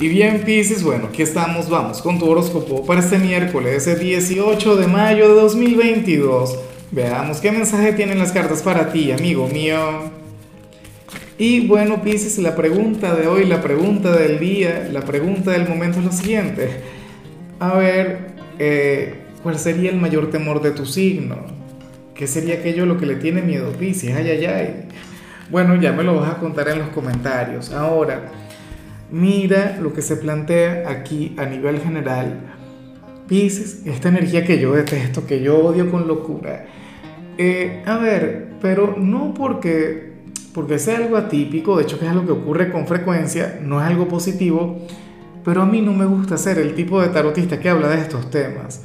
Y bien, Pisces, bueno, aquí estamos, vamos con tu horóscopo para este miércoles, ese 18 de mayo de 2022. Veamos qué mensaje tienen las cartas para ti, amigo mío. Y bueno, Pisces, la pregunta de hoy, la pregunta del día, la pregunta del momento es lo siguiente. A ver, eh, ¿cuál sería el mayor temor de tu signo? ¿Qué sería aquello lo que le tiene miedo Pisces? Ay, ay, ay. Bueno, ya me lo vas a contar en los comentarios. Ahora, mira lo que se plantea aquí a nivel general. Pisces, esta energía que yo detesto, que yo odio con locura. Eh, a ver, pero no porque, porque sea algo atípico, de hecho que es algo que ocurre con frecuencia, no es algo positivo, pero a mí no me gusta ser el tipo de tarotista que habla de estos temas.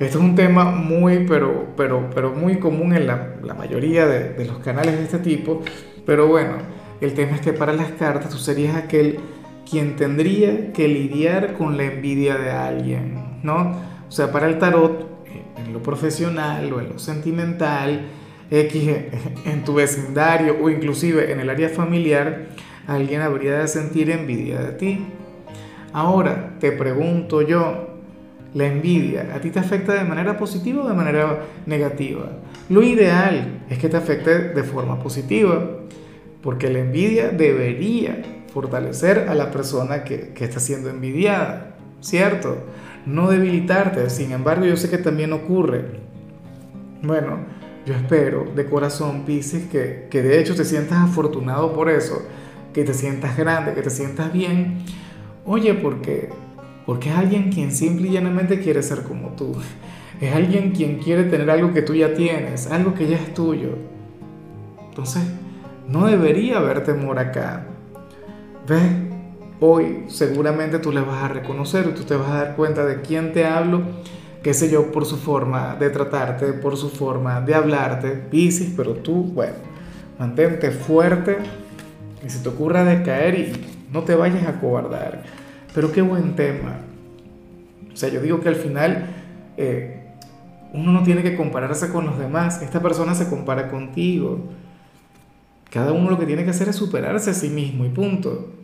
Esto es un tema muy, pero, pero, pero muy común en la, la mayoría de, de, los canales de este tipo. Pero bueno, el tema es que para las cartas tú serías aquel quien tendría que lidiar con la envidia de alguien, ¿no? O sea, para el tarot, en lo profesional o en lo sentimental, X, en tu vecindario o inclusive en el área familiar, alguien habría de sentir envidia de ti. Ahora, te pregunto yo, la envidia, ¿a ti te afecta de manera positiva o de manera negativa? Lo ideal es que te afecte de forma positiva, porque la envidia debería fortalecer a la persona que, que está siendo envidiada, ¿cierto? No debilitarte, sin embargo yo sé que también ocurre. Bueno, yo espero de corazón, Pisces, que, que de hecho te sientas afortunado por eso, que te sientas grande, que te sientas bien. Oye, porque porque es alguien quien simple y llanamente quiere ser como tú. Es alguien quien quiere tener algo que tú ya tienes, algo que ya es tuyo. Entonces, no debería haber temor acá. ¿Ves? Hoy seguramente tú le vas a reconocer, tú te vas a dar cuenta de quién te hablo, qué sé yo, por su forma de tratarte, por su forma de hablarte, Piscis, pero tú, bueno, mantente fuerte y si te ocurra decaer y no te vayas a cobardar. Pero qué buen tema. O sea, yo digo que al final eh, uno no tiene que compararse con los demás. Esta persona se compara contigo. Cada uno lo que tiene que hacer es superarse a sí mismo y punto.